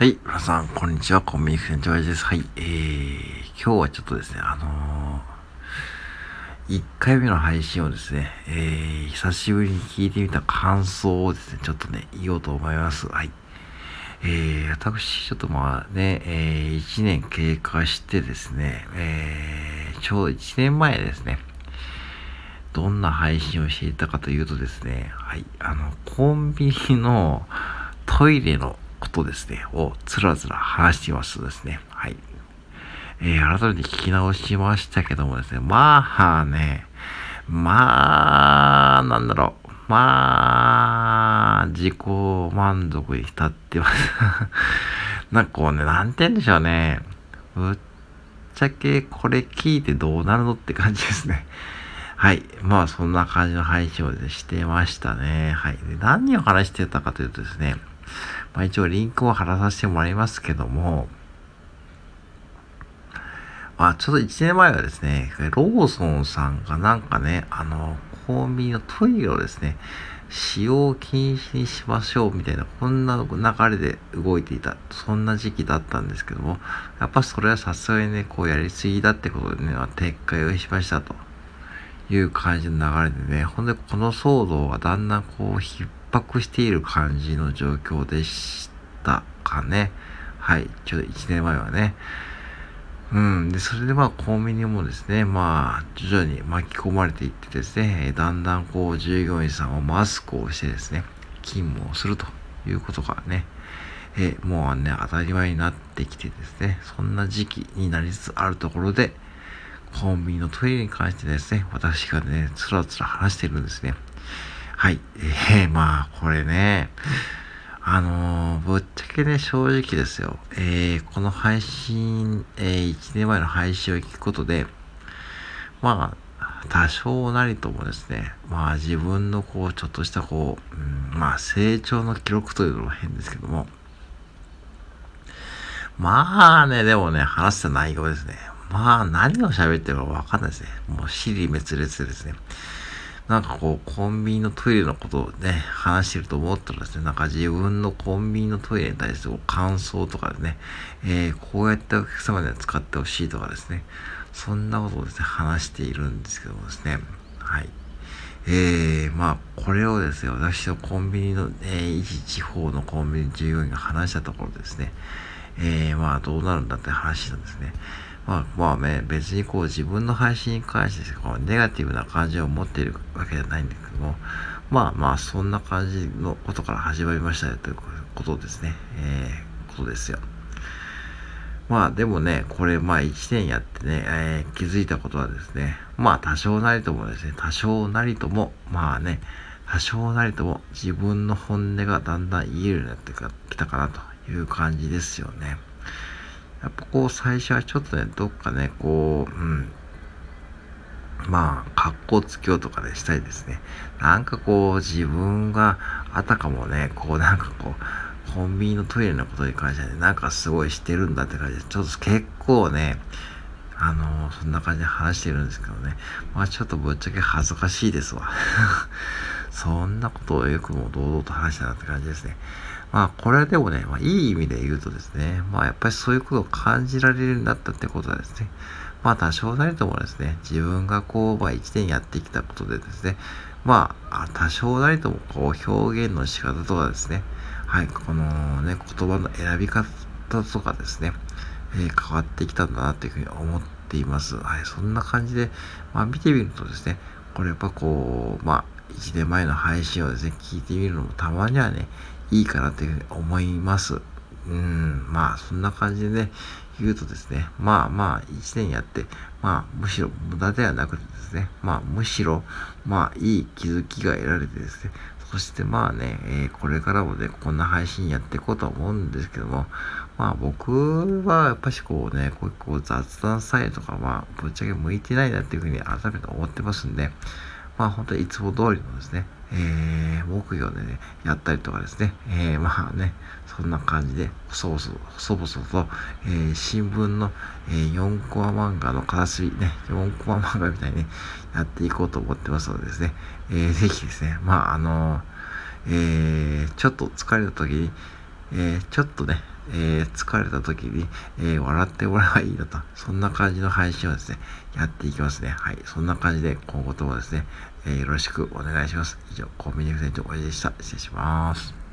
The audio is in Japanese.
はい、皆さん、こんにちは。コンビニ店長です。はい、えー、今日はちょっとですね、あのー、1回目の配信をですね、えー、久しぶりに聞いてみた感想をですね、ちょっとね、言おうと思います。はい。えー、私、ちょっとまあね、えー、1年経過してですね、えー、ちょうど1年前ですね、どんな配信をしていたかというとですね、はい、あの、コンビニのトイレのことですね、をつらつら話していますとですね、はい。えー、改めて聞き直しましたけどもですね、まあね、まあ、なんだろう、まあ、自己満足に浸ってます。なんかこうね、なんて言うんでしょうね。ぶっちゃけこれ聞いてどうなるのって感じですね。はい。まあ、そんな感じの配信を、してましたね。はい。で何を話してたかというとですね、まあ、一応リンクを貼らさせてもらいますけども、まあ、ちょっと1年前はですね、ローソンさんがなんかね、あの、コンビニのトイレをですね、使用禁止にしましょうみたいな、こんな流れで動いていた、そんな時期だったんですけども、やっぱそれはさすがにね、こうやりすぎだってことでね、撤回をしましたという感じの流れでね、ほんでこの騒動がだんだんこう引っ迫している感じの状況でしたかね。はい。ちょうど1年前はね。うん。で、それでまあ、コンビニもですね、まあ、徐々に巻き込まれていってですね、だんだんこう、従業員さんはマスクをしてですね、勤務をするということがね、えもうね、当たり前になってきてですね、そんな時期になりつつあるところで、コンビニのトイレに関してですね、私がね、つらつら話してるんですね。はい。えー、まあ、これね、あのー、ぶっちゃけね、正直ですよ。えー、この配信、えー、1年前の配信を聞くことで、まあ、多少なりともですね、まあ自分のこう、ちょっとしたこう、うん、まあ成長の記録というのも変ですけども、まあね、でもね、話した内容ですね。まあ何を喋ってるかわかんないですね。もう尻滅裂ですね。なんかこう、コンビニのトイレのことをね、話してると思ったらですね、なんか自分のコンビニのトイレに対する感想とかでね、えー、こうやってお客様には使ってほしいとかですね、そんなことをですね、話しているんですけどもですね、はい。えー、まあ、これをですね、私のコンビニの、えー、一地方のコンビニ従業員が話したところですね、えー、まあ、どうなるんだって話なんですね。まあ、まあね、別にこう自分の配信に関してこうネガティブな感じを持っているわけじゃないんだけども、まあまあ、そんな感じのことから始まりましたよということですね。えー、ことですよ。まあでもね、これまあ1年やってね、えー、気づいたことはですね、まあ多少なりともですね、多少なりとも、まあね、多少なりとも自分の本音がだんだん言えるようになってきたかなという感じですよね。やっぱこう最初はちょっとね、どっかね、こう、うん、まあ、格好つけようとかでしたいですね。なんかこう、自分があたかもね、こうなんかこう、コンビニのトイレのことに関してはね、なんかすごいしてるんだって感じで、ちょっと結構ね、あの、そんな感じで話してるんですけどね。まあちょっとぶっちゃけ恥ずかしいですわ。そんなことをよくも堂々と話したなって感じですね。まあ、これでもね、まあ、いい意味で言うとですね、まあ、やっぱりそういうことを感じられるようになったってことはですね、まあ、多少なりともですね、自分がこう、まあ、一年やってきたことでですね、まあ、多少なりとも、こう、表現の仕方とかですね、はい、このね、言葉の選び方とかですね、えー、変わってきたんだなというふうに思っています。はい、そんな感じで、まあ、見てみるとですね、これやっぱこう、まあ、1年前の配信をですね、聞いてみるのもたまにはね、いいかなというふうに思います。うん、まあ、そんな感じでね、言うとですね、まあまあ、一年やって、まあ、むしろ無駄ではなくてですね、まあ、むしろ、まあ、いい気づきが得られてですね、そしてまあね、えー、これからもね、こんな配信やっていこうと思うんですけども、まあ僕はやっぱしこうね、こうこう雑談サイトとかまあぶっちゃけ向いてないなっていうふうに改めて思ってますんで、まあ本当にいつも通りのですね、えー、木魚でね、やったりとかですね、えー、まあね、そんな感じで、細々、細々と、えー、新聞の、えー、4コマ漫画の片隅ね、4コマ漫画みたいに、ね、やっていこうと思ってますのでですね、えー、ぜひですね、まああのえー、ちょっと疲れた時に、えー、ちょっとね、えー、疲れた時に、えー、笑ってもらえばいいなと、そんな感じの配信をですね、やっていきますね。はい。そんな感じで、今後ともですね、えー、よろしくお願いします。以上、コンビニフレンチおやじでした。失礼します。